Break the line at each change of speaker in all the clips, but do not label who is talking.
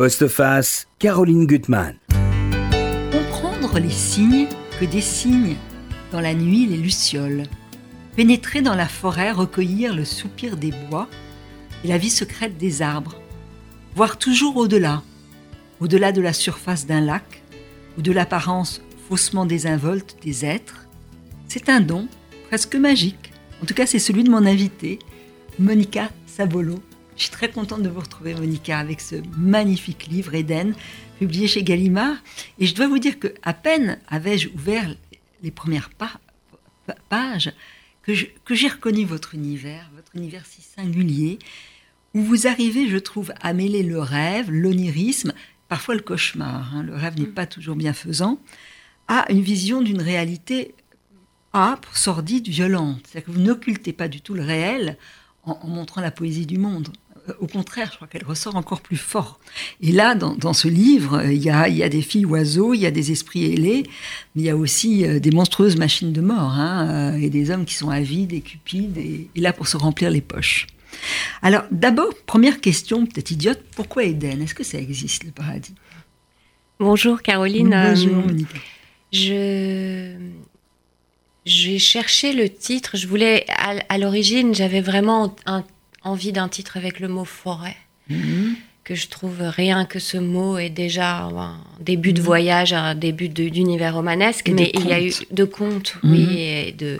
Postface, Caroline Gutmann.
Comprendre les signes que dessinent dans la nuit les lucioles. Pénétrer dans la forêt, recueillir le soupir des bois et la vie secrète des arbres. Voir toujours au-delà, au-delà de la surface d'un lac ou de l'apparence faussement désinvolte des êtres. C'est un don presque magique. En tout cas, c'est celui de mon invité, Monica Sabolo. Je suis très contente de vous retrouver, Monica, avec ce magnifique livre, Eden, publié chez Gallimard. Et je dois vous dire que à peine avais-je ouvert les premières pages que j'ai reconnu votre univers, votre univers si singulier, où vous arrivez, je trouve, à mêler le rêve, l'onirisme, parfois le cauchemar. Hein. le rêve n'est pas toujours bienfaisant, à une vision d'une réalité âpre, sordide, violente. C'est-à-dire que vous n'occultez pas du tout le réel en, montrant la poésie du monde. Euh, au contraire, je crois qu'elle ressort encore plus fort. Et là, dans, ce livre, il y, a, il y, a, des filles oiseaux, il y a des esprits ailés, mais il y a aussi euh, des monstrueuses machines de mort, hein, euh, et des hommes qui sont avides et cupides, et, là pour se remplir les poches. Alors, d'abord, première question, peut-être idiote, pourquoi Éden? Est-ce que ça existe, le paradis?
Bonjour Caroline.
Bonjour
Je j'ai cherché le titre. Je voulais, à, l'origine, j'avais vraiment envie d'un titre avec le mot forêt. Mhm. Que je trouve rien que ce mot est déjà un début de mhm. voyage, un début d'univers romanesque. mais il y a eu de contes, oui, mhm. et de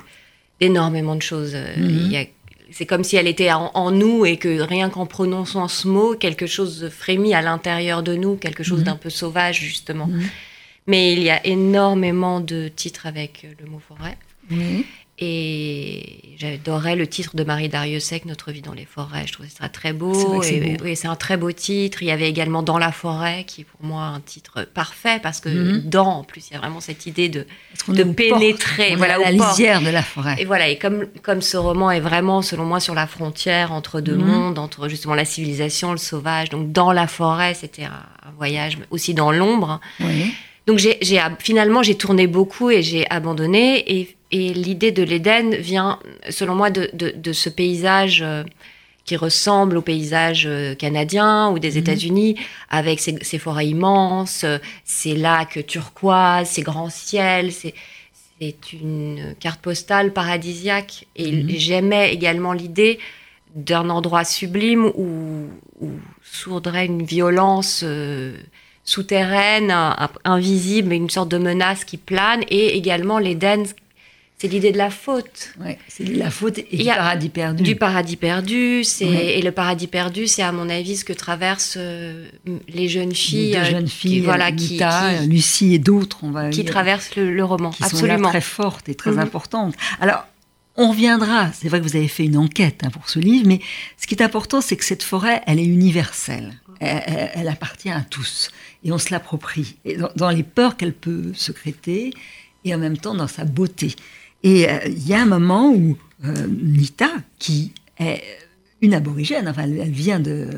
d'énormément de choses. c'est comme si elle était en, nous et que rien qu'en prononçant ce mot, quelque chose frémit à l'intérieur de nous, quelque chose d'un peu sauvage justement. Mais il y a énormément de titres avec le mot forêt. Et j'adorais le titre de Marie Dariussec, Notre vie dans les forêts. Je trouvais ça très beau. Et, oui, c'est un très beau titre. Il y avait également Dans la forêt, qui est pour moi un titre parfait parce que mhm. dans, en plus, il y a vraiment cette idée de, de pénétrer.
voilà, la lisière de la forêt.
Et voilà. Et comme, comme ce roman est vraiment, selon moi, sur la frontière entre deux mhm. mondes, entre justement la civilisation, le sauvage. Donc, dans la forêt, c'était un, un, voyage aussi dans l'ombre. Oui. Donc j'ai, finalement j'ai tourné beaucoup et j'ai abandonné et, l'idée de l'Éden vient selon moi de, ce paysage euh, qui ressemble au paysage euh, canadien ou des mhm. États-Unis avec ces, forêts immenses, ces lacs turquoises, ces grands ciels, c'est, une carte postale paradisiaque et mhm. j'aimais également l'idée d'un endroit sublime où, où sourdrait une violence euh, souterraine, invisible, une sorte de menace qui plane, et également l'Éden, c'est l'idée de la faute.
Ouais, c'est la faute et du paradis perdu.
Du paradis perdu, c'est et le paradis perdu, c'est à mon avis ce que traversent euh, les jeunes filles,
les
euh,
jeunes filles, voilà, qui, Lucie et d'autres, on va
qui traversent le, roman,
qui
absolument
sont très fortes et très mhm. importantes. Alors. On reviendra, c'est vrai que vous avez fait une enquête hein, pour ce livre, mais ce qui est important, c'est que cette forêt, elle est universelle elle, appartient à tous et on se l'approprie. Et dans, les peurs qu'elle peut secréter et en même temps dans sa beauté. Et euh, il y a un moment où euh, Nita, qui est une aborigène, enfin elle, vient de,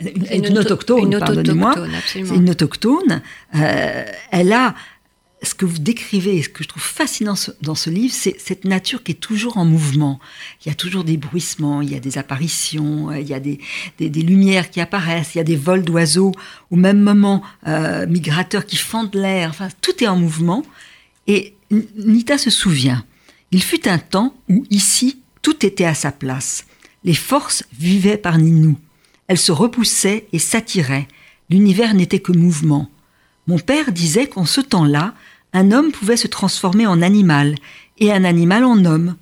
une, autochtone, pardonnez-moi, c'est une autochtone, euh, elle a ce que vous décrivez, ce que je trouve fascinant dans ce livre, c'est cette nature qui est toujours en mouvement. Il y a toujours des bruissements, il y a des apparitions, euh, il y a des, lumières qui apparaissent, il y a des vols d'oiseaux, au même moment euh, migrateurs qui fendent l'air, enfin tout est en mouvement. Et Nita se souvient, il fut un temps où ici tout était à sa place. Les forces vivaient parmi nous. Elles se repoussaient et s'attiraient. L'univers n'était que mouvement. Mon père disait qu'en ce temps-là, un homme pouvait se transformer en animal et un animal en homme,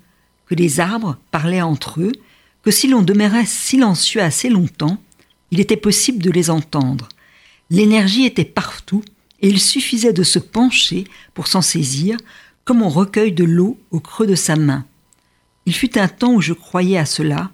que les arbres parlaient entre eux, que si l'on demeurait silencieux assez longtemps, il était possible de les entendre. L'énergie était partout et il suffisait de se pencher pour s'en saisir, comme on recueille de l'eau au creux de sa main. Il fut un temps où je croyais à cela,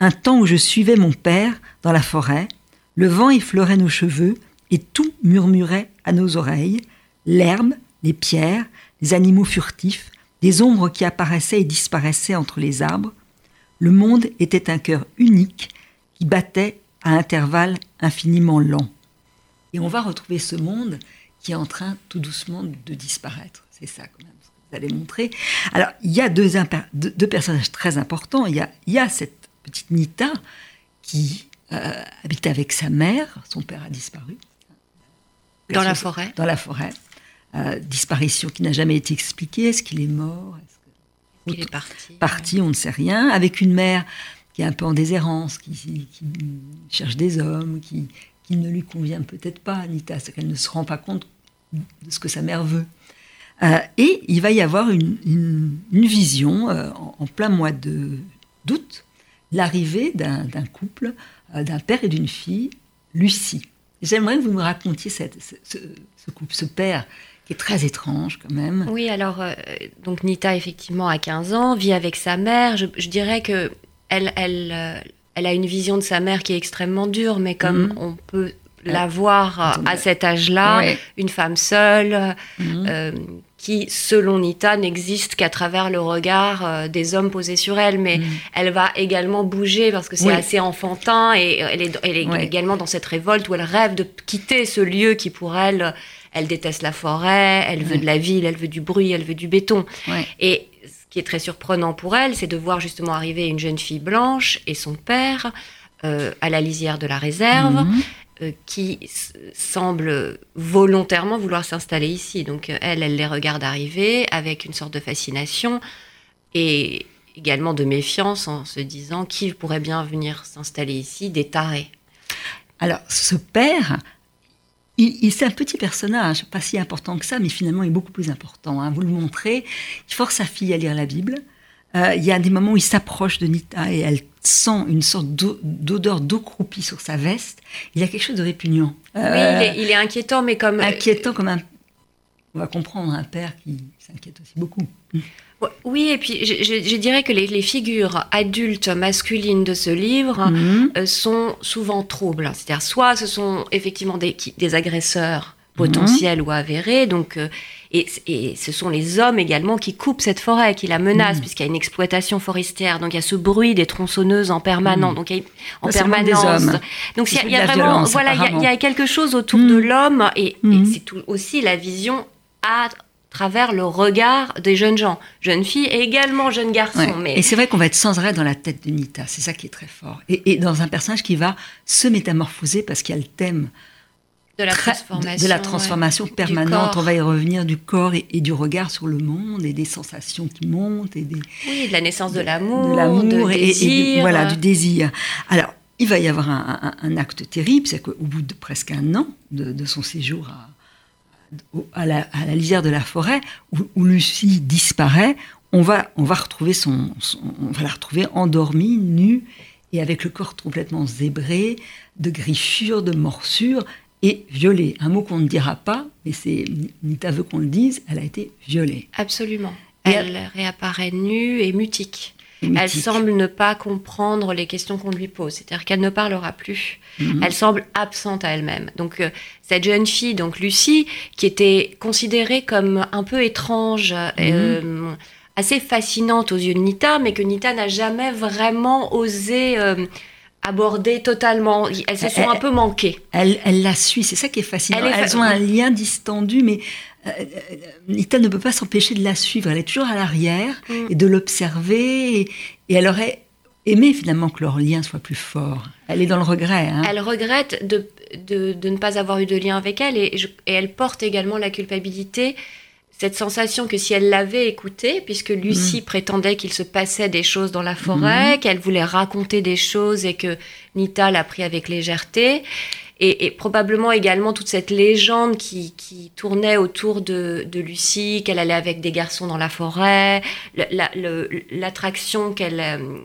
un temps où je suivais mon père dans la forêt, le vent effleurait nos cheveux et tout murmurait à nos oreilles, l'herbe, les pierres, les animaux furtifs, des ombres qui apparaissaient et disparaissaient entre les arbres. Le monde était un cœur unique qui battait à intervalles infiniment lents. Et on va retrouver ce monde qui est en train tout doucement de disparaître. C'est ça quand même ce que vous allez montrer. Alors, il y a deux, personnages très importants. Il y a, il y a cette petite Nita qui habitait avec sa mère. Son père a disparu.
Dans la forêt
Dans la forêt. Disparition qui n'a jamais été expliquée. Est-ce qu'il est mort?
Est-ce qu'il est parti?
Parti, on ne sait rien. Avec une mère qui est un peu en déshérence, qui, cherche des hommes, qui, qui ne lui convient peut-être pas, Anita, c'est qu'elle ne se rend pas compte de ce que sa mère veut. Euh, et il va y avoir une, vision euh, en, plein mois d'août, l'arrivée d'un couple, euh, d'un père et d'une fille, Lucie. J'aimerais que vous me racontiez cette, ce, couple, ce père qui est très étrange quand même.
Oui, alors, donc Nita, effectivement, a 15 ans, vit avec sa mère. Je, dirais que elle, elle, elle a une vision de sa mère qui est extrêmement dure, mais comme mhm. on peut la voir à cet âge-là, une femme seule, mhm. euh, qui, selon Nita, n'existe qu'à travers le regard euh, des hommes posés sur elle. Mais mhm. elle va également bouger parce que c'est assez enfantin et elle est, elle est également dans cette révolte où elle rêve de quitter ce lieu qui, pour elle, elle déteste la forêt, elle veut de la ville, elle veut du bruit, elle veut du béton. Et qui est très surprenant pour elle, c'est de voir justement arriver une jeune fille blanche et son père euh, à la lisière de la réserve, mhm. euh, qui semble volontairement vouloir s'installer ici. Donc euh, elle, elle les regarde arriver avec une sorte de fascination et également de méfiance en se disant qui pourrait bien venir s'installer ici, des tarés.
Alors ce père, il, c'est un petit personnage, pas si important que ça, mais finalement il est beaucoup plus important. Hein. Vous le montrez, il force sa fille à lire la Bible. Euh, il y a des moments où il s'approche de Nita et elle sent une sorte d'odeur d'eau croupie sur sa veste. Il y a quelque chose de répugnant.
oui, il est, inquiétant, mais comme...
Inquiétant comme un... On va comprendre un père qui s'inquiète aussi beaucoup.
Oui, et puis je, dirais que les, figures adultes masculines de ce livre mhm. euh, sont souvent troubles. C'est-à-dire, soit ce sont effectivement des, des agresseurs potentiels ou avérés, donc, euh, et, ce sont les hommes également qui coupent cette forêt, qui la menacent, mhm. puisqu'il y a une exploitation forestière, donc il y a ce bruit des tronçonneuses en permanence, mhm. donc en permanence. Donc il y a, vraiment, voilà, il y, a quelque chose autour de l'homme, et, et c'est aussi la vision à travers le regard des jeunes gens, jeunes filles et également jeunes garçons. Mais...
Et c'est vrai qu'on va être sans arrêt dans la tête de Nita, c'est ça qui est très fort. Et, dans un personnage qui va se métamorphoser parce qu'il y a le thème
de la transformation,
de la transformation permanente. On va y revenir du corps et, du regard sur le monde et des sensations qui montent et des
oui, de la naissance de l'amour, de l'amour et, désir.
voilà du désir. Alors il va y avoir un, acte terrible, c'est qu'au bout de presque un an de, de son séjour à, à la, lisière de la forêt, où, Lucie disparaît, on va, on va retrouver son, on va la retrouver endormie, nue, et avec le corps complètement zébré, de griffures, de morsures, et violée. Un mot qu'on ne dira pas, mais c'est Nita veut qu'on le dise, elle a été violée.
Absolument. Elle, elle réapparaît nue et mutique. Elle semble ne pas comprendre les questions qu'on lui pose, c'est-à-dire qu'elle ne parlera plus. Mhm. Elle semble absente à elle-même. Donc euh, cette jeune fille, donc Lucie, qui était considérée comme un peu étrange, mhm. euh, assez fascinante aux yeux de Nita, mais que Nita n'a jamais vraiment osé euh, aborder totalement. Elles se sont un peu manquées.
Elle, la suit, c'est ça qui est fascinant. Elles ont un lien distendu, mais Nita ne peut pas s'empêcher de la suivre. Elle est toujours à l'arrière mm. et de l'observer. Et, elle aurait aimé finalement que leur lien soit plus fort. Elle est dans le regret. Hein.
Elle regrette de, de, ne pas avoir eu de lien avec elle et, elle porte également la culpabilité. Cette sensation que si elle l'avait écouté, puisque Lucie mm. prétendait qu'il se passait des choses dans la forêt, mm. qu'elle voulait raconter des choses et que Nita l'a pris avec légèreté, et, probablement également toute cette légende qui, tournait autour de, Lucie, qu'elle allait avec des garçons dans la forêt, l'attraction qu'elle euh,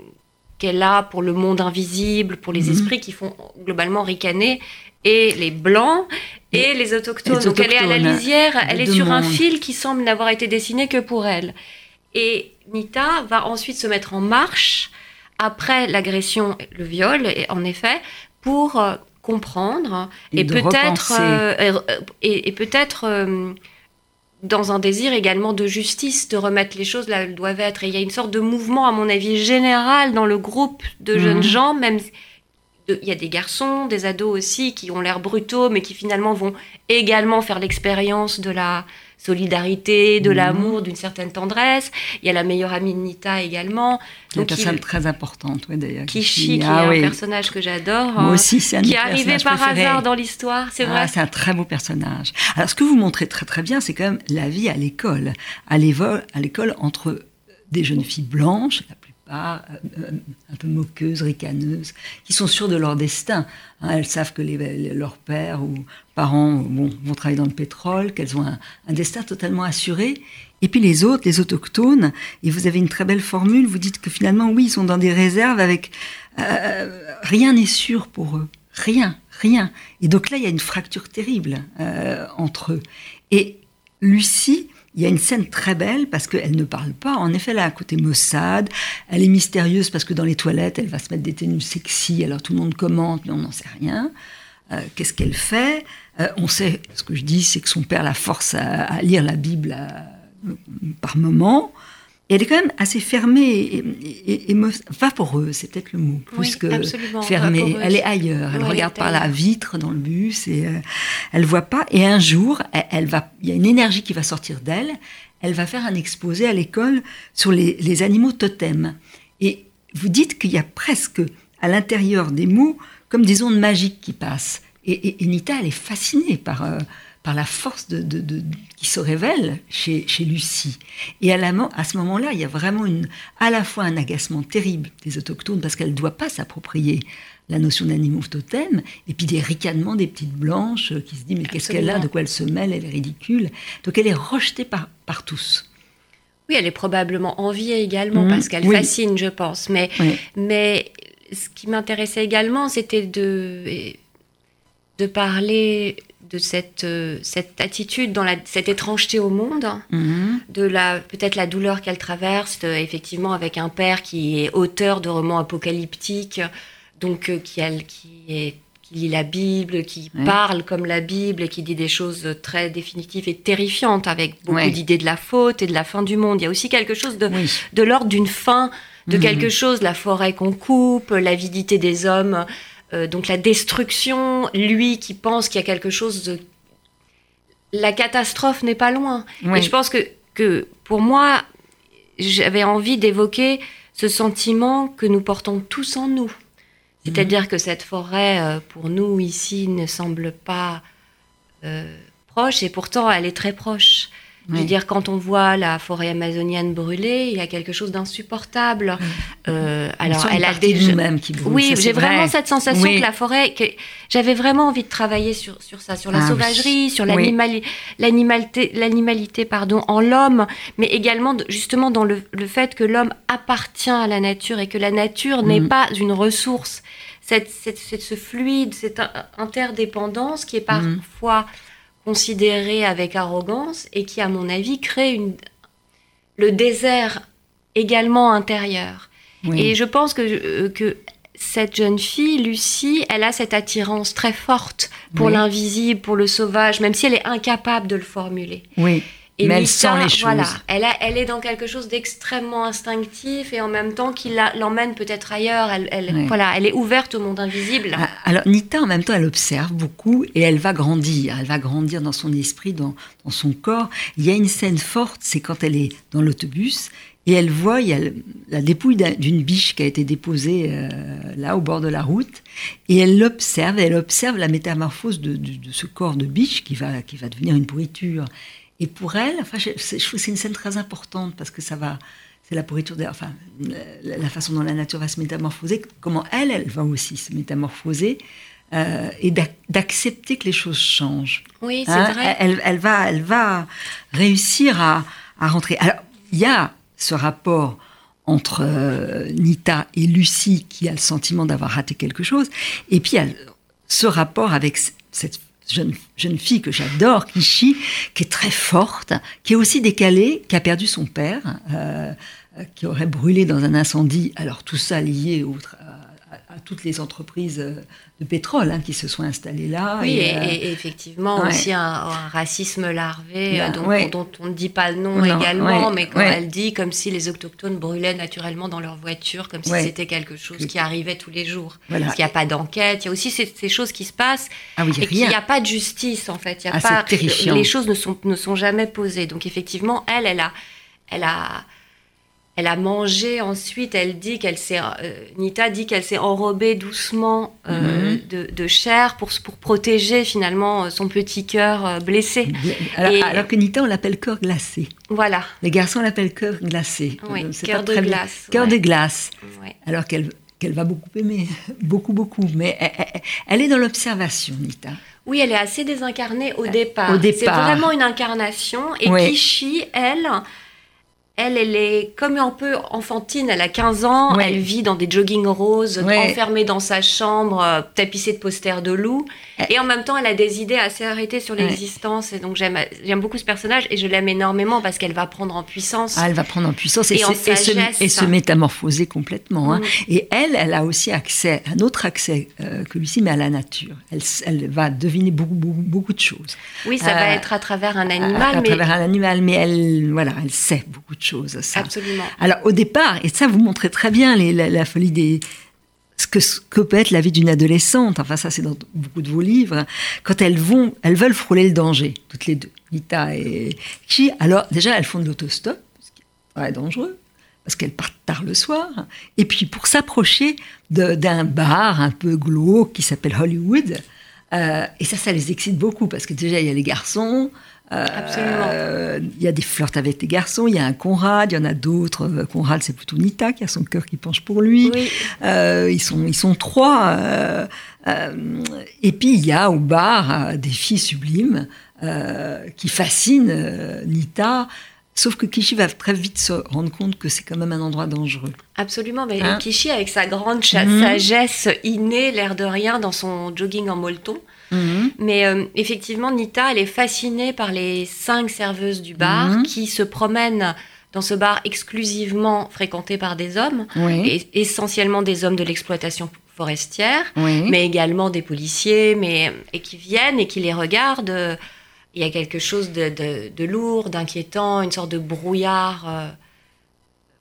qu'elle a pour le monde invisible, pour les mhm. esprits qui font globalement ricaner, et les blancs et, les, autochtones. Donc elle est à la lisière, elle est sur un fil qui semble n'avoir été dessiné que pour elle. Et Nita va ensuite se mettre en marche après l'agression, le viol, et en effet, pour euh, comprendre et, peut-être euh, et, peut-être euh, dans un désir également de justice, de remettre les choses là où elles doivent être. Et il y a une sorte de mouvement, à mon avis, général dans le groupe de jeunes mhm. gens, même il y a des garçons, des ados aussi qui ont l'air brutaux, mais qui finalement vont également faire l'expérience de la solidarité, de mhm. l'amour, d'une certaine tendresse. Il y a la meilleure amie de Nita également.
Donc, une personne très importante, oui, d'ailleurs.
Kishi, qui ah est un personnage que j'adore.
Moi aussi, c'est un
Qui est arrivé par hasard dans l'histoire, c'est
ah,
vrai.
C'est un très beau personnage. Alors, ce que vous montrez très très bien, c'est quand même la vie à l'école. À l'école, entre des jeunes filles blanches, la plupart euh, un peu moqueuses, ricaneuses, qui sont sûres de leur destin. Hein. elles savent que les, leurs pères ou parents vont travailler dans le pétrole, qu'elles ont un, destin totalement assuré. Et puis les autres, les autochtones, et vous avez une très belle formule, vous dites que finalement, oui, ils sont dans des réserves avec... Euh, rien n'est sûr pour eux. Rien, rien. Et donc là, il y a une fracture terrible euh, entre eux. Et Lucie, il y a une scène très belle parce qu'elle ne parle pas. En effet, là, à côté Mossad, elle est mystérieuse parce que dans les toilettes, elle va se mettre des tenues sexy. Alors tout le monde commente, mais on n'en sait rien. Euh, qu'est-ce qu'elle fait? Euh, On sait, ce que je dis, c'est que son père la force à, lire la Bible par moments elle est quand même assez fermée et, et, vaporeuse, c'est peut-être le mot, plus que fermée. Elle est ailleurs. Elle regarde par la vitre dans le bus et euh, elle voit pas. Et un jour, elle, va, il y a une énergie qui va sortir d'elle. Elle va faire un exposé à l'école sur les, animaux totems. Et vous dites qu'il y a presque à l'intérieur des mots comme des ondes magiques qui passent. Et, Nita, elle est fascinée par. Euh, par la force de, qui se révèle chez, chez Lucie. Et à, la, à ce moment-là, il y a vraiment une, à la fois un agacement terrible des autochtones parce qu'elle ne doit pas s'approprier la notion d'animaux totem, et puis des ricanements des petites blanches qui se disent mais qu'est-ce qu'elle a, de quoi elle se mêle, elle est ridicule. Donc elle est rejetée par, par tous.
Oui, elle est probablement enviée également mmh. parce qu'elle fascine, je pense. Mais, mais ce qui m'intéressait également, c'était de, de parler de cette, euh, cette attitude, dans la, cette étrangeté au monde, mhm. de la peut-être la douleur qu'elle traverse, euh, effectivement avec un père qui est auteur de romans apocalyptiques, donc euh, qui, qui, est, qui, lit la Bible, qui parle comme la Bible et qui dit des choses très définitives et terrifiantes, avec beaucoup d'idées de la faute et de la fin du monde. Il y a aussi quelque chose de, de l'ordre d'une fin, de mhm. quelque chose, la forêt qu'on coupe, l'avidité des hommes. Euh, donc la destruction, lui qui pense qu'il y a quelque chose de... La catastrophe n'est pas loin. Et je pense que, que pour moi, j'avais envie d'évoquer ce sentiment que nous portons tous en nous. C'est-à-dire que cette forêt, euh, pour nous ici, ne semble pas euh, proche, et pourtant elle est très proche. Je veux dire, quand on voit la forêt amazonienne brûler, il y a quelque chose d'insupportable.
Euh, alors, elle a des nous-mêmes qui brûlent.
Oui, j'ai vraiment cette sensation que la forêt, que j'avais vraiment envie de travailler sur, sur ça, sur la ah sauvagerie, sur l'animalité, l'animalité, pardon, en l'homme, mais également justement dans le, le fait que l'homme appartient à la nature et que la nature n'est mm. pas une ressource. Cette, ce fluide, cette interdépendance qui est mm. parfois considéré avec arrogance et qui, à mon avis, crée une... le désert également intérieur. Et je pense que, euh, que cette jeune fille, Lucie, elle a cette attirance très forte pour l'invisible, pour le sauvage, même si elle est incapable de le formuler.
Oui. Et mais elle sent les choses. Voilà,
elle, elle est dans quelque chose d'extrêmement instinctif et en même temps qui l'emmène peut-être ailleurs. Elle, voilà, elle est ouverte au monde invisible. Ah,
alors Nita, en même temps, elle observe beaucoup et elle va grandir. Elle va grandir dans son esprit, dans, dans son corps. Il y a une scène forte, c'est quand elle est dans l'autobus et elle voit, il y a la dépouille d'une biche qui a été déposée euh, là au bord de la route, et elle l'observe, elle observe la métamorphose de, de, de, ce corps de biche qui va, qui va devenir une pourriture. Et pour elle, enfin, je, trouve que c'est une scène très importante parce que ça va, c'est la pourriture, de, enfin, la, façon dont la nature va se métamorphoser, comment elle, elle va aussi se métamorphoser. Euh, et d'accepter que les choses changent.
Oui, c'est hein, vrai.
Elle, elle, va, elle va réussir à, à rentrer. Alors, il y a ce rapport entre euh, Nita et Lucie qui a le sentiment d'avoir raté quelque chose, et puis il y a ce rapport avec cette jeune, jeune fille que j'adore, Kishi, qui est très forte, qui est aussi décalée, qui a perdu son père, euh, qui aurait brûlé dans un incendie. Alors tout ça lié au, toutes les entreprises euh, de pétrole hein, qui se sont installées là.
Oui, et, effectivement aussi un, racisme larvé dont, on ne dit pas le nom également, mais quand elle dit comme si les autochtones brûlaient naturellement dans leur voiture, comme si c'était quelque chose qui arrivait tous les jours. Parce qu'il n'y a pas d'enquête, il y a aussi ces, choses qui se passent
ah
et qu'il n'y a pas de justice en fait. Il y a ah, pas, les choses ne sont, ne sont jamais posées. Donc effectivement, elle, elle a, elle a elle a mangé ensuite, elle dit qu'elle s'est, euh, Nita dit qu'elle s'est enrobée doucement euh, mhm. de, chair pour, pour protéger finalement son petit cœur euh, blessé.
Alors, que Nita, on l'appelle cœur glacé.
Voilà.
Les garçons l'appellent cœur glacé.
Oui, cœur de glace.
Cœur de glace. Alors qu'elle qu'elle va beaucoup aimer, beaucoup, beaucoup. Mais elle, est dans l'observation, Nita.
Oui, elle est assez désincarnée au départ. Au départ. C'est vraiment une incarnation. Et Kishi, elle, elle, elle est comme un peu enfantine. Elle a 15 ans. Elle vit dans des jogging roses, enfermée dans sa chambre, euh, tapissée de posters de loups. Et en même temps, elle a des idées assez arrêtées sur l'existence. Et donc, j'aime, beaucoup ce personnage et je l'aime énormément parce qu'elle va prendre en puissance.
Ah, elle va prendre en puissance et, se, métamorphoser complètement. Hein. Mm. Et elle, elle a aussi accès, un autre accès euh, que Lucie, mais à la nature. Elle, elle va deviner beaucoup, beaucoup, de choses.
Oui, ça va euh, être à travers un animal.
À, travers un animal, mais elle, voilà, elle sait beaucoup de choses. Ça.
Absolument.
Alors, au départ, et ça, vous montrez très bien la folie des ce que, que peut être la vie d'une adolescente. Enfin, ça, c'est dans beaucoup de vos livres. Quand elles vont, elles veulent frôler le danger, toutes les deux, Nita et Chi. Alors, déjà, elles font de l'autostop, ce qui est très dangereux, parce qu'elles partent tard le soir. Et puis, pour s'approcher d'un bar un peu glauque qui s'appelle Hollywood, euh, et ça, ça les excite beaucoup, parce que déjà, il y a les garçons,
Absolument.
Il y a des flirts avec des garçons, il y a un Conrad, il y en a d'autres. Euh, Conrad, c'est plutôt Nita qui a son cœur qui penche pour lui. Euh, ils, sont, ils sont trois. Euh, et puis il y a au bar des filles sublimes qui fascinent Nita. Sauf que Kishi va très vite se rendre compte que c'est quand même un endroit dangereux.
Absolument, mais hein Kishi, avec sa grande mhm. sagesse innée, l'air de rien, dans son jogging en molleton, Mhm. Mais euh, effectivement, Nita, elle est fascinée par les cinq serveuses du bar mhm. qui se promènent dans ce bar exclusivement fréquenté par des hommes, et essentiellement des hommes de l'exploitation forestière, mais également des policiers, mais, et qui viennent et qui les regardent. Il y a quelque chose de, lourd, d'inquiétant, une sorte de brouillard euh,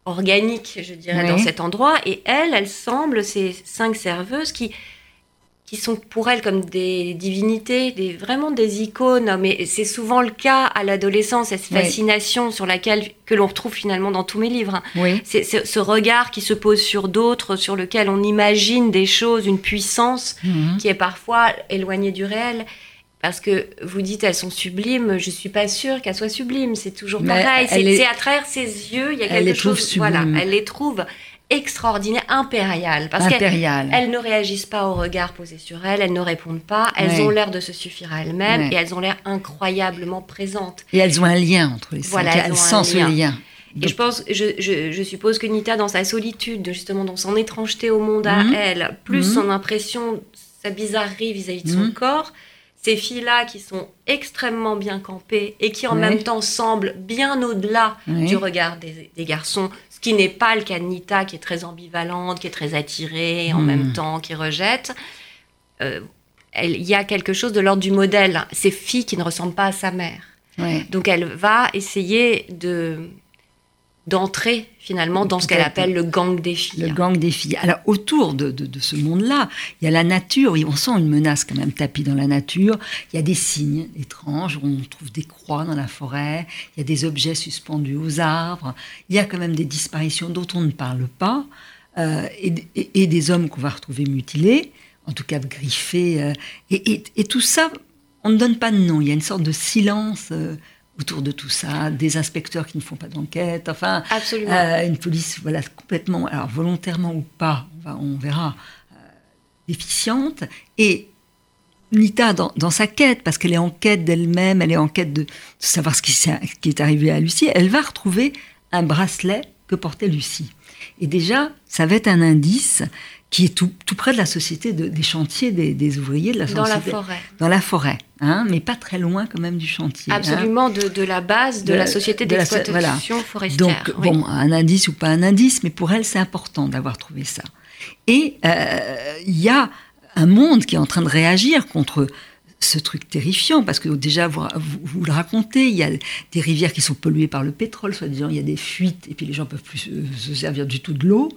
organique, je dirais, dans cet endroit. Et elle, elle semble, ces cinq serveuses, qui qui sont pour elle comme des divinités, des, vraiment des icônes. Mais c'est souvent le cas à l'adolescence, cette fascination sur laquelle que l'on retrouve finalement dans tous mes livres. Oui. C'est ce regard qui se pose sur d'autres, sur lequel on imagine des choses, une puissance mhm. qui est parfois éloignée du réel. Parce que vous dites elles sont sublimes, je suis pas sûre qu'elles soient sublimes. C'est toujours pareil. C'est à travers ses yeux, il y a quelque chose. Voilà, elle les trouve extraordinaire, impériale. Parce qu'elles ne réagissent pas au regard posé sur elles, elles ne répondent pas, elles ont l'air de se suffire à elles-mêmes et elles ont l'air incroyablement présentes.
Et elles ont un lien entre les voilà, elles, sentent ce lien.
Et je pense, je, suppose que Nita, dans sa solitude, justement dans son étrangeté au monde à mhm. elle, plus mhm. son impression, sa bizarrerie vis-à-vis de son mhm. corps, ces filles-là qui sont extrêmement bien campées et qui en même temps semblent bien au-delà du regard des, des, garçons, ce qui n'est pas le cas de Nita, qui est très ambivalente, qui est très attirée, en même hmm. temps qui rejette. Euh, il y a quelque chose de l'ordre du modèle. Ces filles qui ne ressemblent pas à sa mère. Donc elle va essayer de d'entrer finalement dans ce qu'elle appelle le gang des filles.
Le gang des filles. Alors autour de, de, ce monde-là, il y a la nature, on sent une menace quand même tapis dans la nature, il y a des signes étranges, on trouve des croix dans la forêt, il y a des objets suspendus aux arbres, il y a quand même des disparitions dont on ne parle pas, euh, et, des hommes qu'on va retrouver mutilés, en tout cas griffés, euh, et, tout ça, on ne donne pas de nom, il y a une sorte de silence. Euh, autour de tout ça, des inspecteurs qui ne font pas d'enquête, enfin,
euh,
une police voilà, complètement, alors volontairement ou pas, on, verra, euh, déficiente. Et Nita, dans, sa quête, parce qu'elle est en quête d'elle-même, elle est en quête de, savoir ce qui, qui, est arrivé à Lucie, elle va retrouver un bracelet que portait Lucie. Et déjà, ça va être un indice qui est tout, tout, près de la société, de, des chantiers des, ouvriers de la
société. Dans la forêt.
Dans la forêt, hein, mais pas très loin quand même du chantier.
Hein. Absolument, de, de, la base de, la société d'exploitation forestière.
Donc, bon, un indice ou pas un indice, mais pour elle, c'est important d'avoir trouvé ça. Et euh, il y a un monde qui est en train de réagir contre ce truc terrifiant, parce que déjà, vous, vous, le racontez, il y a des rivières qui sont polluées par le pétrole, soi-disant, il y a des fuites, et puis les gens peuvent plus se servir du tout de l'eau.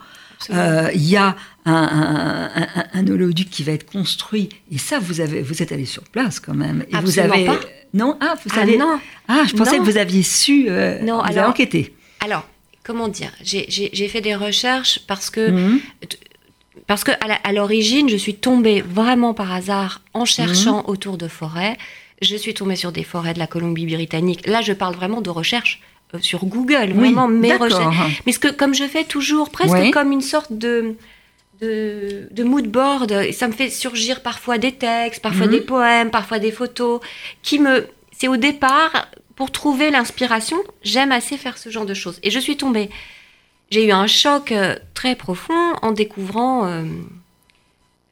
Euh, il y a un, un, oléoduc qui va être construit. Et ça, vous, avez, vous êtes allé sur place quand même. Et
vous avez... pas.
Non? Ah, vous savez...
non.
ah je pensais que vous aviez su. Euh, non, vous alors, avez enquêté.
Alors, comment dire? J'ai fait des recherches parce que. Mhm. Parce que à l'origine, je suis tombée vraiment par hasard en cherchant mhm. autour de forêts. Je suis tombée sur des forêts de la Colombie-Britannique. Là, je parle vraiment de recherche euh, sur Google, vraiment mes recherches. Mais ce que, comme je fais toujours, presque comme une sorte de, de, de, mood board, ça me fait surgir parfois des textes, parfois mhm. des poèmes, parfois des photos, qui me... C'est au départ, pour trouver l'inspiration, j'aime assez faire ce genre de choses. Et je suis tombée. J'ai eu un choc euh, très profond en découvrant euh,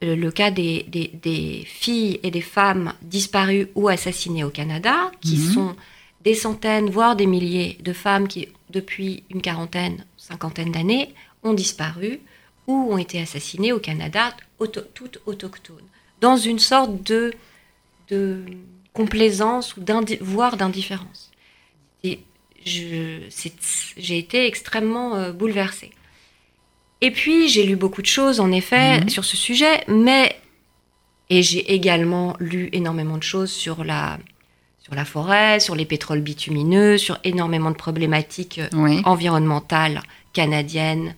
le, cas des, des, des, filles et des femmes disparues ou assassinées au Canada, qui mhm. sont des centaines, voire des milliers de femmes qui, depuis une quarantaine, cinquantaine d'années, ont disparu ou ont été assassinées au Canada, toutes autochtones, dans une sorte de, de complaisance ou voire d'indifférence. J'ai été extrêmement euh, bouleversée. Et puis, j'ai lu beaucoup de choses, en effet, mmh. sur ce sujet, mais... Et j'ai également lu énormément de choses sur la, sur la forêt, sur les pétroles bitumineux, sur énormément de problématiques euh, environnementales canadiennes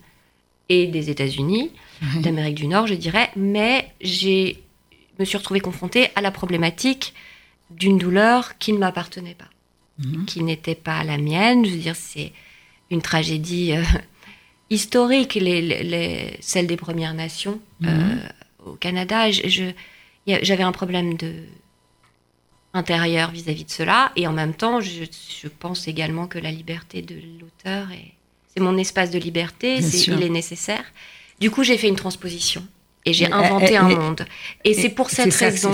et des États-Unis, d'Amérique du Nord, je dirais. Mais je me suis retrouvée confrontée à la problématique d'une douleur qui ne m'appartenait pas, mhm. qui n'était pas la mienne. Je veux dire, c'est une tragédie euh, historique, les, celle des Premières Nations mhm. euh, au Canada. J'avais un problème de intérieur vis-à-vis de cela. Et en même temps, je, pense également que la liberté de l'auteur, est, c'est mon espace de liberté, il est nécessaire. Du coup, j'ai fait une transposition et j'ai inventé un monde. Et, c'est pour cette raison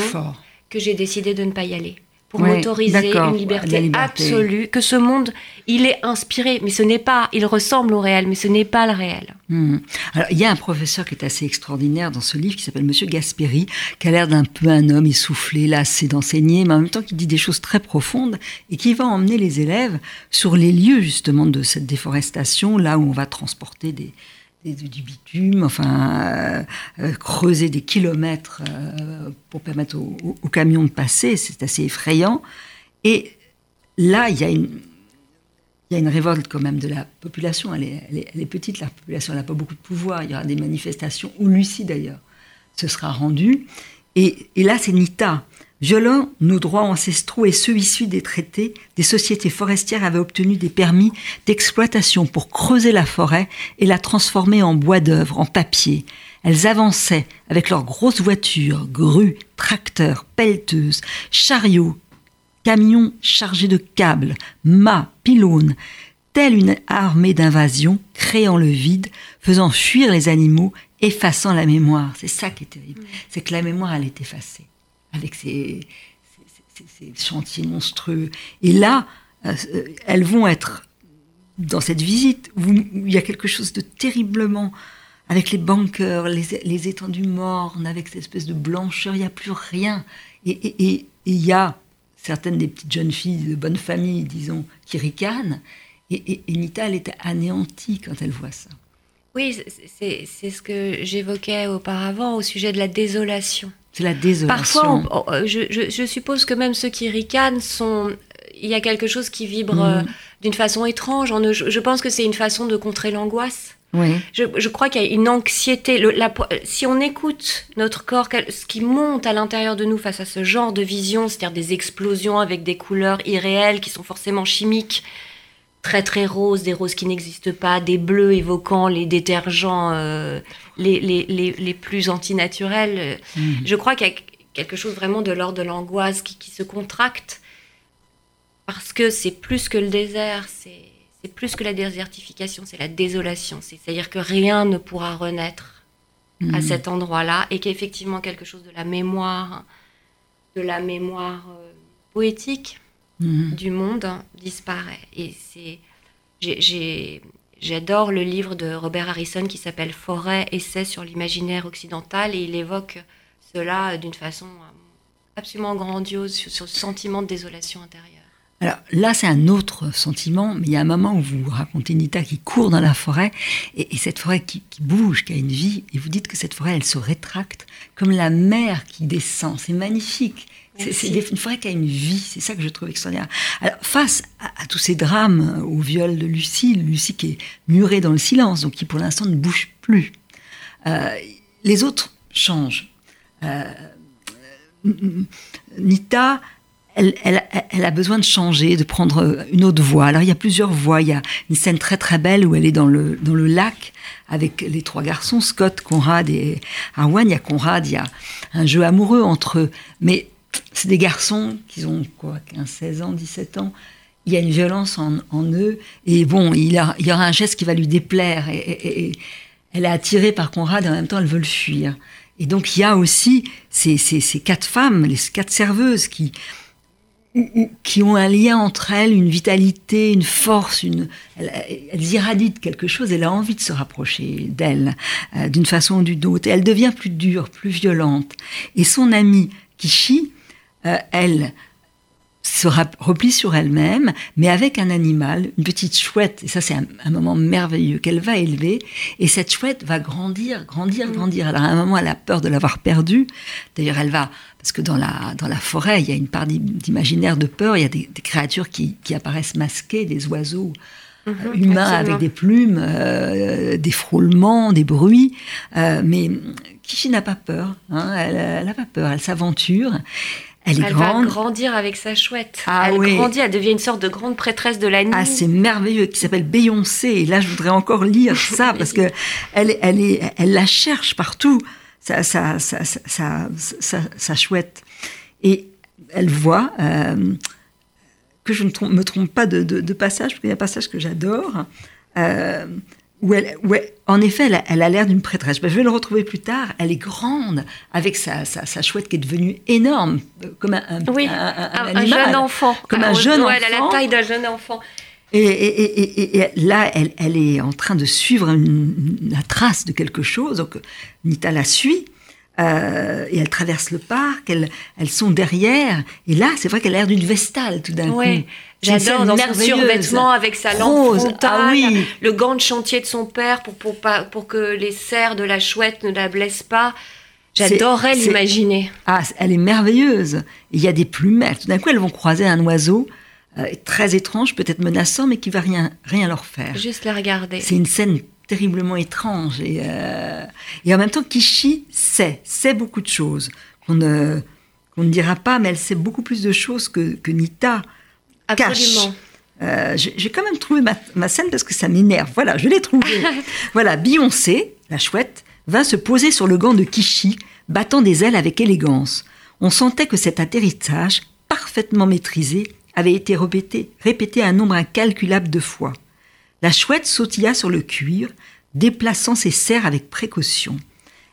que j'ai décidé de ne pas y aller pour m'autoriser une liberté, absolue, que ce monde, il est inspiré, mais ce n'est pas, il ressemble au réel, mais ce n'est pas le réel.
Hmm. Alors, il y a un professeur qui est assez extraordinaire dans ce livre, qui s'appelle Monsieur Gasperi, qui a l'air d'un peu un homme essoufflé, lassé d'enseigner, mais en même temps qui dit des choses très profondes, et qui va emmener les élèves sur les lieux, justement, de cette déforestation, là où on va transporter des, du bitume, enfin euh, euh, creuser des kilomètres euh, pour permettre aux, camions de passer, c'est assez effrayant. Et là, il y a une, révolte quand même de la population. Elle est, petite, la population n'a pas beaucoup de pouvoir. Il y aura des manifestations où Lucie d'ailleurs se sera rendue. Et là, c'est Nita Violant nos droits ancestraux et ceux issus des traités, des sociétés forestières avaient obtenu des permis d'exploitation pour creuser la forêt et la transformer en bois d'œuvre, en papier. Elles avançaient avec leurs grosses voitures, grues, tracteurs, pelleteuses, chariots, camions chargés de câbles, mâts, pylônes, telle une armée d'invasion, créant le vide, faisant fuir les animaux, effaçant la mémoire. C'est ça qui est terrible. C'est que la mémoire, elle est effacée avec ces, chantiers monstrueux. Et là, euh, elles vont être dans cette visite où il y a quelque chose de terriblement avec les banqueurs, les, étendues mornes, avec cette espèce de blancheur, il n'y a plus rien. Et il y a certaines des petites jeunes filles de bonne famille, disons, qui ricanent. Et, et Nita, elle est anéantie quand elle voit ça.
Oui, c'est ce que j'évoquais auparavant au sujet de la désolation.
C'est la désolation.
Parfois, euh, je, suppose que même ceux qui ricanent sont. Il y a quelque chose qui vibre mm. euh, d'une façon étrange. je, pense que c'est une façon de contrer l'angoisse.
Oui.
Je, crois qu'il y a une anxiété. la, si on écoute notre corps, ce qui monte à l'intérieur de nous face à ce genre de vision, c'est-à-dire des explosions avec des couleurs irréelles qui sont forcément chimiques, très très roses, des roses qui n'existent pas, des bleus évoquant les détergents euh, les, les, les, les, plus antinaturels. Mhm. Je crois qu'il y a quelque chose vraiment de l'ordre de l'angoisse qui, qui, se contracte parce que c'est plus que le désert, c'est plus que la désertification, c'est la désolation. C'est-à-dire que rien ne pourra renaître à mhm. cet endroit-là et qu'effectivement quelque chose de la mémoire, de la mémoire euh, poétique mhm. du monde disparaît. Et c'est, j'adore le livre de Robert Harrison qui s'appelle Forêt, essai sur l'imaginaire occidental et il évoque cela d'une façon absolument grandiose sur, le sentiment de désolation intérieure.
Alors là, c'est un autre sentiment, mais il y a un moment où vous racontez Nita qui court dans la forêt, et, cette forêt qui, bouge, qui a une vie, et vous dites que cette forêt, elle se rétracte comme la mer qui descend. C'est magnifique. C'est une forêt qui a une vie, c'est ça que je trouve extraordinaire. Alors, face à, tous ces drames, au viol de Lucie, Lucie qui est murée dans le silence, donc qui pour l'instant ne bouge plus, euh, les autres changent. Euh, Nita, elle, a besoin de changer, de prendre une autre voie. Alors il y a plusieurs voies. Il y a une scène très très belle où elle est dans le, dans le lac avec les trois garçons, Scott, Conrad et Arwan. Il y a Conrad, il y a un jeu amoureux entre eux. Mais c'est des garçons qui ont quoi, 15, 16 ans, 17 ans. Il y a une violence en, eux. Et bon, il, y aura un geste qui va lui déplaire. Et, elle est attirée par Conrad et en même temps elle veut le fuir. Et donc il y a aussi ces, ces, quatre femmes, les quatre serveuses qui, qui ont un lien entre elles, une vitalité, une force, une, elles, irradient quelque chose, elle a envie de se rapprocher d'elle euh, d'une façon ou d'une autre. Et elle devient plus dure, plus violente. Et son amie Kishi, euh, elle, se replie sur elle-même, mais avec un animal, une petite chouette, et ça c'est un, moment merveilleux qu'elle va élever, et cette chouette va grandir, grandir, mm. grandir. Alors à un moment, elle a peur de l'avoir perdue. D'ailleurs, elle va, parce que dans la, dans la forêt, il y a une part d'imaginaire de peur, il y a des, créatures qui, qui, apparaissent masquées, des oiseaux mm-hmm, euh, humains avec des plumes, euh, des frôlements, des bruits, euh, mais Kishi n'a pas peur, hein, elle n'a pas peur, elle s'aventure. Elle,
elle va grandir avec sa chouette. Ah, elle grandit, elle devient une sorte de grande prêtresse de la nuit.
Ah, c'est merveilleux, qui s'appelle Beyoncé. Et là, je voudrais encore lire ça parce que elle, elle, est, elle la cherche partout, sa, sa, sa, sa chouette. Et elle voit euh, que je ne me trompe pas de, de, passage, parce qu'il y a un passage que j'adore. Euh, où elle, en effet, elle a l'air d'une prêtresse. Ben, je vais le retrouver plus tard. Elle est grande, avec sa, sa, chouette qui est devenue énorme, comme un, un,
oui, un, jeune enfant.
Comme un jeune enfant.
Elle a la taille d'un jeune enfant.
Et, et, et, là, elle, elle, est en train de suivre la trace de quelque chose. Donc, Nita la suit. Euh, et elle traverse le parc, elles, elles sont derrière. Et là, c'est vrai qu'elle a l'air d'une vestale tout d'un coup.
J'adore dans son survêtement avec sa lampe frontale, ah le gant de chantier de son père pour, pour, pas, pour que les serres de la chouette ne la blessent pas. J'adorerais l'imaginer.
Ah, elle est merveilleuse. Il y a des plumelles. Tout d'un coup, elles vont croiser un oiseau euh, très étrange, peut-être menaçant, mais qui va rien, rien leur faire.
Juste la regarder.
C'est une scène terriblement étrange. Et, euh, et en même temps, Kishi sait, sait beaucoup de choses qu'on ne, ne dira pas, mais elle sait beaucoup plus de choses que, que Nita. Absolument. Euh, j'ai quand même trouvé ma, scène parce que ça m'énerve. Voilà, je l'ai trouvée. voilà, Beyoncé, la chouette, va se poser sur le gant de Kishi, battant des ailes avec élégance. On sentait que cet atterrissage, parfaitement maîtrisé, avait été répété, répété un nombre incalculable de fois. La chouette sautilla sur le cuir, déplaçant ses serres avec précaution.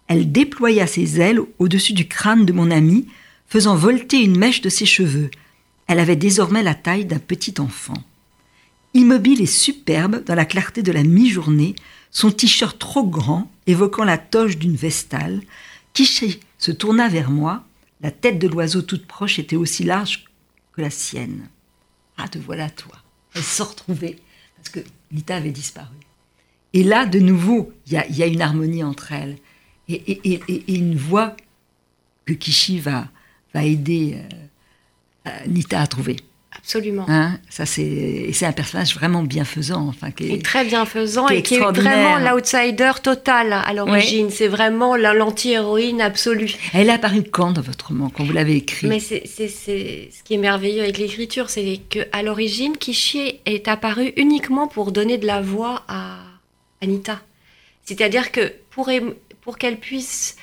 Elle déploya ses ailes au-dessus du crâne de mon ami, faisant volter une mèche de ses cheveux. Elle avait désormais la taille d'un petit enfant. Immobile et superbe dans la clarté de la mi-journée, son t-shirt trop grand, évoquant la toge d'une vestale, Kiché se tourna vers moi. La tête de l'oiseau toute proche était aussi large que la sienne. Ah, te voilà toi. Elle se retrouvée, parce que Lita avait disparu. Et là, de nouveau, il y, a, une harmonie entre elles. Et, une voix que Kishi va, aider euh, Nita a trouvé.
Absolument.
Hein ça c'est c'est un personnage vraiment bienfaisant, enfin qui
est, très bienfaisant et qui est vraiment l'outsider total à l'origine. C'est vraiment l'anti-héroïne absolue.
Elle est apparue quand dans votre roman quand vous l'avez écrit?
Mais c'est ce qui est merveilleux avec l'écriture, c'est que à l'origine, Kishi est apparue uniquement pour donner de la voix à Anita. C'est-à-dire que pour pour qu'elle puisse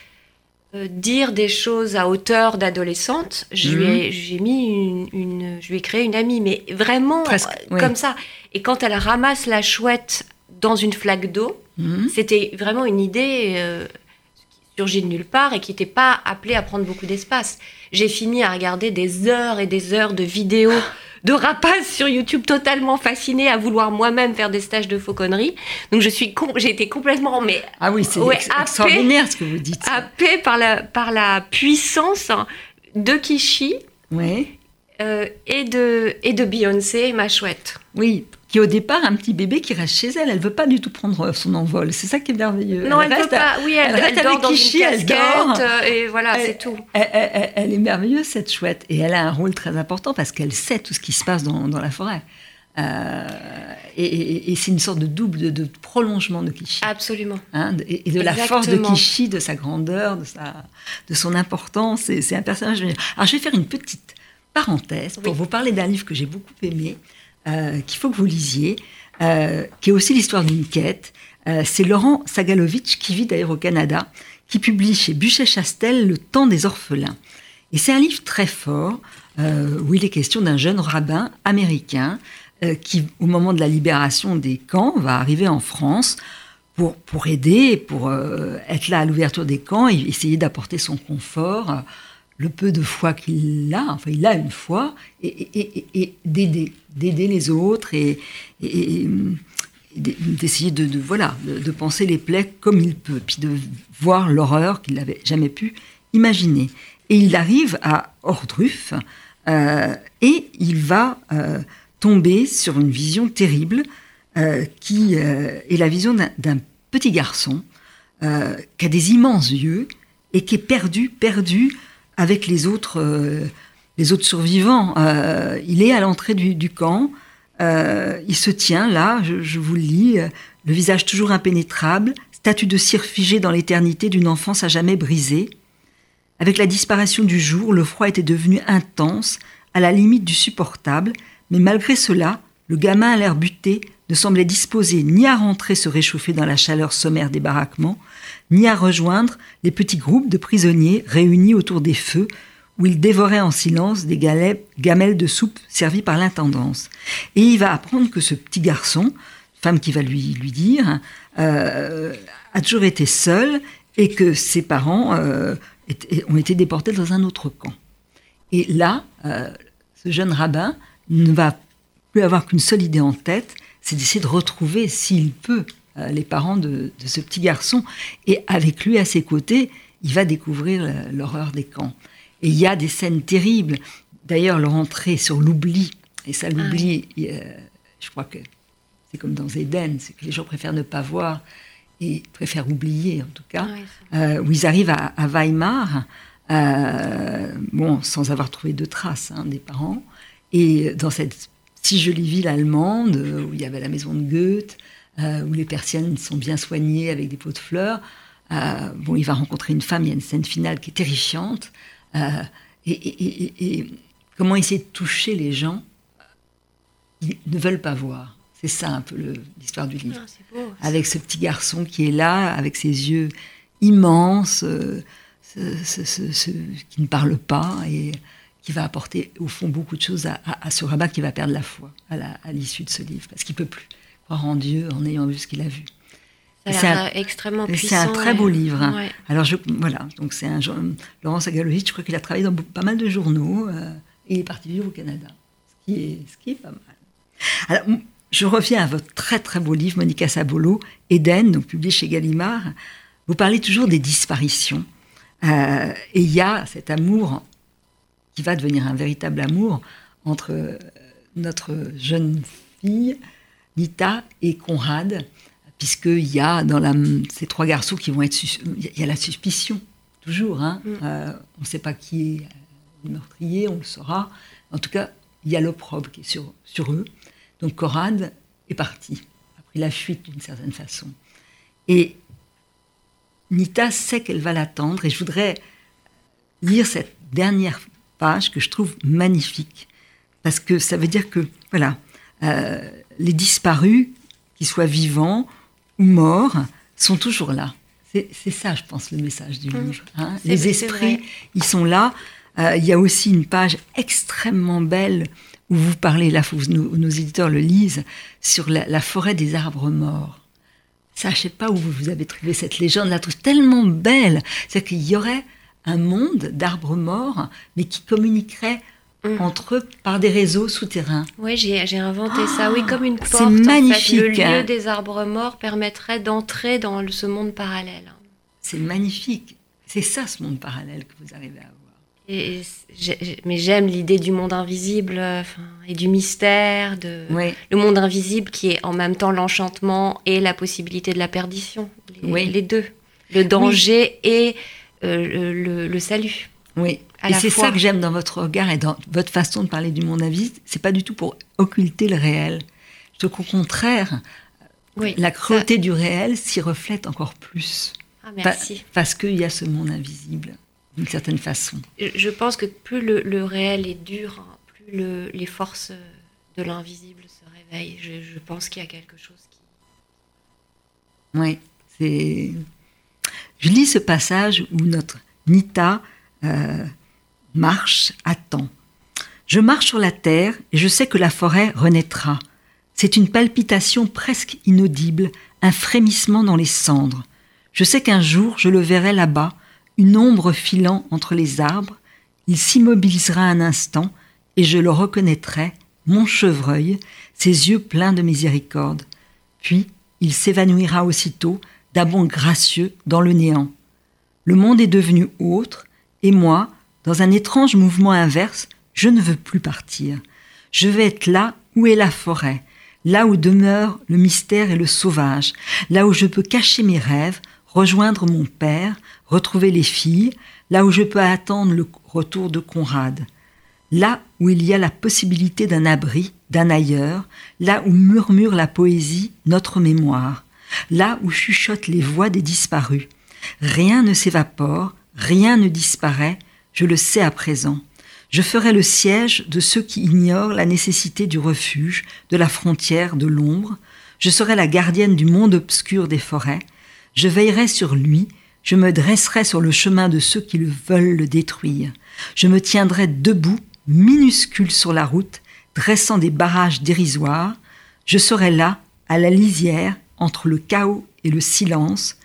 dire des choses à hauteur d'adolescente, je lui ai, mhm. j'ai mis une, je lui ai créé une amie, mais vraiment euh, comme ça. Et quand elle ramasse la chouette dans une flaque d'eau, mhm. c'était vraiment une idée. Euh, surgi de nulle part et qui n'était pas appelé à prendre beaucoup d'espace. J'ai fini à regarder des heures et des heures de vidéos de rapaces sur YouTube, totalement fascinée à vouloir moi-même faire des stages de fauconnerie. Donc je suis, j'ai été complètement, mais
ah oui, c'est extraordinaire ce que vous dites.
Happée par la par la puissance de Kishi.
Oui.
Euh, et de et de Beyoncé, ma chouette.
Oui, qui au départ un petit bébé qui reste chez elle. Elle veut pas du tout prendre son envol. C'est ça qui est merveilleux.
Non, elle, ne veut pas. Oui, elle, elle, dort dans Kishi, une casquette, elle dort. Euh, et voilà, c'est tout.
Elle, est merveilleuse cette chouette et elle a un rôle très important parce qu'elle sait tout ce qui se passe dans, dans la forêt. Euh, et, c'est une sorte de double, de, prolongement de Kishi.
Absolument.
Hein, et, de la force de Kishi, de sa grandeur, de, sa, de son importance. C'est un personnage. Alors je vais faire une petite parenthèse pour vous parler d'un livre que j'ai beaucoup aimé, euh, qu'il faut que vous lisiez, euh, qui est aussi l'histoire d'une quête. Euh, c'est Laurent Sagalovitch, qui vit d'ailleurs au Canada, qui publie chez Buchet-Chastel Le temps des orphelins. Et c'est un livre très fort, où il est question d'un jeune rabbin américain qui, au moment de la libération des camps, va arriver en France pour, pour aider, pour être là à l'ouverture des camps et essayer d'apporter son confort le peu de foi qu'il a, enfin il a une foi, et, d'aider, d'aider les autres et, d'essayer de, voilà, de, penser les plaies comme il peut, puis de voir l'horreur qu'il n'avait jamais pu imaginer. Et il arrive à Ordruf euh, et il va euh, tomber sur une vision terrible euh, qui est la vision d'un petit garçon qui a des immenses yeux et qui est perdu, perdu avec les autres, euh, les autres survivants. Euh, il est à l'entrée du, camp. Euh, il se tient là, je, vous le lis, le visage toujours impénétrable, statue de cire figée dans l'éternité d'une enfance à jamais brisée. Avec la disparition du jour, le froid était devenu intense, à la limite du supportable, mais malgré cela, le gamin à l'air buté ne semblait disposé ni à rentrer se réchauffer dans la chaleur sommaire des baraquements, ni à rejoindre les petits groupes de prisonniers réunis autour des feux où il dévorait en silence des gamelles de soupe servies par l'intendance. Et il va apprendre que ce petit garçon, femme qui va lui, lui dire, euh, a toujours été seul et que ses parents euh, ont été déportés dans un autre camp. Et là, euh, ce jeune rabbin ne va plus avoir qu'une seule idée en tête, c'est d'essayer de retrouver, s'il peut, les parents de, ce petit garçon. Et avec lui à ses côtés, il va découvrir l'horreur des camps. Et il y a des scènes terribles. D'ailleurs, leur entrée sur l'oubli, et ça, l'oubli, ah je crois que c'est comme dans Éden, c'est que les gens préfèrent ne pas voir et préfèrent oublier, en tout cas, euh, où ils arrivent à, Weimar, euh, bon, sans avoir trouvé de traces hein, des parents, et dans cette si jolie ville allemande, où il y avait la maison de Goethe, euh, où les persiennes sont bien soignées avec des pots de fleurs. Euh, bon, il va rencontrer une femme, il y a une scène finale qui est terrifiante. Euh, et, comment essayer de toucher les gens Ils ne veulent pas voir. C'est ça un peu l'histoire du livre. Ah, avec ce petit garçon qui est là, avec ses yeux immenses, qui ne parle pas et qui va apporter au fond beaucoup de choses à, ce rabbin qui va perdre la foi à l'issue de ce livre, parce qu'il peut plus croire en Dieu en ayant vu ce qu'il a vu.
C'est un, extrêmement puissant.
C'est un très beau livre. Hein. Alors je, voilà, donc c'est un Laurent Sagalovitch, je crois qu'il a travaillé dans pas mal de journaux euh, et il est parti vivre au Canada, ce qui est, ce qui est pas mal. Alors je reviens à votre très très beau livre, Monica Sabolo, Eden, donc publié chez Gallimard. Vous parlez toujours des disparitions euh, et il y a cet amour qui va devenir un véritable amour entre euh, notre jeune fille Nita et Conrad, puisqu'il y a dans la, ces trois garçons qui vont être. Il y a la suspicion, toujours. Hein. Mm. Euh, on ne sait pas qui est le meurtrier, on le saura. En tout cas, il y a l'opprobre qui est sur, sur eux. Donc Conrad est parti, a pris la fuite d'une certaine façon. Et Nita sait qu'elle va l'attendre, et je voudrais lire cette dernière page que je trouve magnifique, parce que ça veut dire que, voilà, euh, les disparus, qu'ils soient vivants ou morts, sont toujours là. C'est ça, je pense, le message du mmh. livre. Hein. Les esprits, ils sont là. Euh, il y a aussi une page extrêmement belle où vous parlez, là, faut nos, éditeurs le lisent, sur la, forêt des arbres morts. Ça, je sais pas où vous avez trouvé cette légende, la trouve tellement belle. C'est qu'il y aurait un monde d'arbres morts, mais qui communiquerait mm. entre eux par des réseaux souterrains.
Oui, j'ai inventé ça, oui, comme une porte.
C'est magnifique.
Le lieu des arbres morts permettrait d'entrer dans ce monde parallèle.
C'est magnifique. C'est ça ce monde parallèle que vous arrivez à avoir.
Et, mais j'aime l'idée du monde invisible et du mystère, de le monde invisible qui est en même temps l'enchantement et la possibilité de la perdition, les, les deux, le danger et euh, le, salut.
Oui, et c'est ça que j'aime dans votre regard et dans votre façon de parler du monde invisible. C'est pas du tout pour occulter le réel. Je qu'au contraire, la cruauté du réel s'y reflète encore plus.
Ah, merci.
parce qu'il y a ce monde invisible, d'une certaine façon.
Je pense que plus le, réel est dur, hein, plus les forces de l'invisible se réveillent. Je, pense qu'il y a quelque chose qui.
Oui, c'est. Je lis ce passage où notre Nita euh, marche, attend. Je marche sur la terre et je sais que la forêt renaîtra. C'est une palpitation presque inaudible, un frémissement dans les cendres. Je sais qu'un jour je le verrai là-bas, une ombre filant entre les arbres, il s'immobilisera un instant, et je le reconnaîtrai, mon chevreuil, ses yeux pleins de miséricorde. Puis il s'évanouira aussitôt, d'un bond gracieux, dans le néant. Le monde est devenu autre, et moi, dans un étrange mouvement inverse, je ne veux plus partir. Je vais être là où est la forêt, là où demeure le mystère et le sauvage, là où je peux cacher mes rêves, rejoindre mon père, retrouver les filles, là où je peux attendre le retour de Conrad, là où il y a la possibilité d'un abri, d'un ailleurs, là où murmure la poésie, notre mémoire, là où chuchotent les voix des disparus. Rien ne s'évapore, rien ne disparaît, je le sais à présent. Je ferai le siège de ceux qui ignorent la nécessité du refuge, de la frontière, de l'ombre. Je serai la gardienne du monde obscur des forêts. Je veillerai sur lui, je me dresserai sur le chemin de ceux qui le veulent le détruire. Je me tiendrai debout, minuscule sur la route, dressant des barrages dérisoires. Je serai là, à la lisière, entre le chaos et le silence.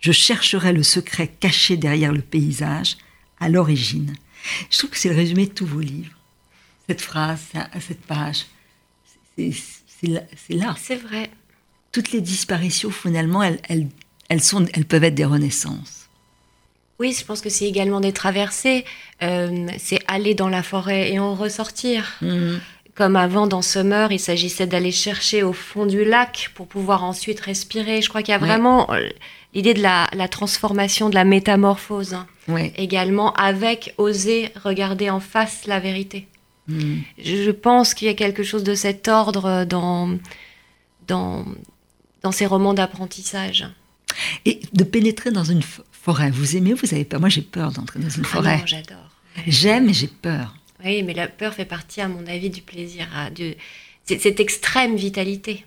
Je chercherai le secret caché derrière le paysage, à l'origine. Je trouve que c'est le résumé de tous vos livres. Cette phrase, cette page, c'est là.
C'est vrai.
Toutes les disparitions, finalement, elles, elles elles, sont, elles peuvent être des renaissances.
Oui, je pense que c'est également des traversées. Euh, c'est aller dans la forêt et en ressortir. Mhm. Comme avant dans Summer, il s'agissait d'aller chercher au fond du lac pour pouvoir ensuite respirer. Je crois qu'il y a vraiment l'idée de la, transformation, de la métamorphose. Hein. Également avec oser regarder en face la vérité. Mhm. Je pense qu'il y a quelque chose de cet ordre dans, dans, dans ces romans d'apprentissage.
Et de pénétrer dans une forêt. Vous aimez ou vous avez peur? Moi, j'ai peur d'entrer dans une ah forêt.
j'adore.
J'aime et j'ai peur.
Oui, mais la peur fait partie, à mon avis, du plaisir, de cette extrême vitalité.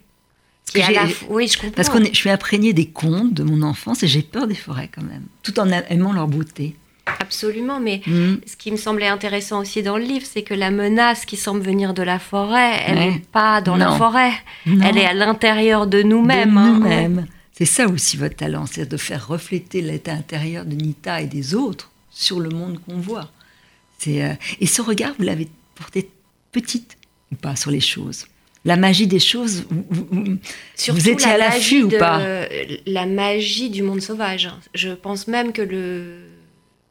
Oui, je comprends. Parce que je suis imprégnée des contes de mon enfance et j'ai peur des forêts quand même, tout en aimant leur beauté.
Absolument, mais mm. ce qui me semblait intéressant aussi dans le livre, c'est que la menace qui semble venir de la forêt, elle n'est pas dans la forêt, elle est à l'intérieur de nous-mêmes.
Hein. nous-mêmes. C'est ça aussi votre talent, c'est de faire refléter l'état intérieur de Nita et des autres sur le monde qu'on voit. Euh, et ce regard, vous l'avez porté petite ou pas sur les choses? La magie des choses, vous, vous étiez à l'affût ou pas?
La magie du monde sauvage. Je pense même que le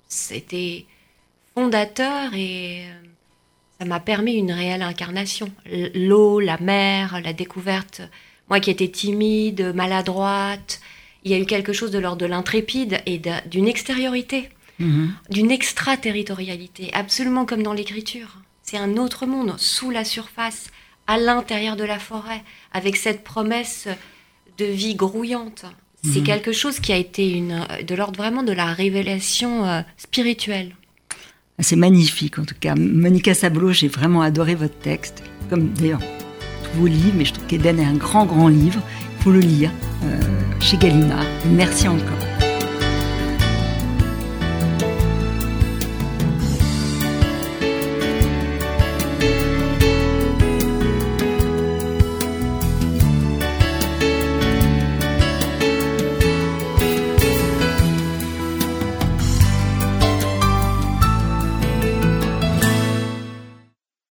c'était fondateur et euh, ça m'a permis une réelle incarnation. L'eau, la mer, la découverte moi qui étais timide, maladroite, il y a eu quelque chose de l'ordre de l'intrépide et d'une extériorité, mhm. d'une extraterritorialité, absolument comme dans l'écriture. C'est un autre monde, sous la surface, à l'intérieur de la forêt, avec cette promesse de vie grouillante. C'est mhm. quelque chose qui a été une, de l'ordre vraiment de la révélation euh, spirituelle.
C'est magnifique en tout cas. Monica Sablo, j'ai vraiment adoré votre texte, comme d'ailleurs vos livres, mais je trouve qu'Eden est un grand, grand livre. Il faut le lire euh, chez Gallimard. Merci encore.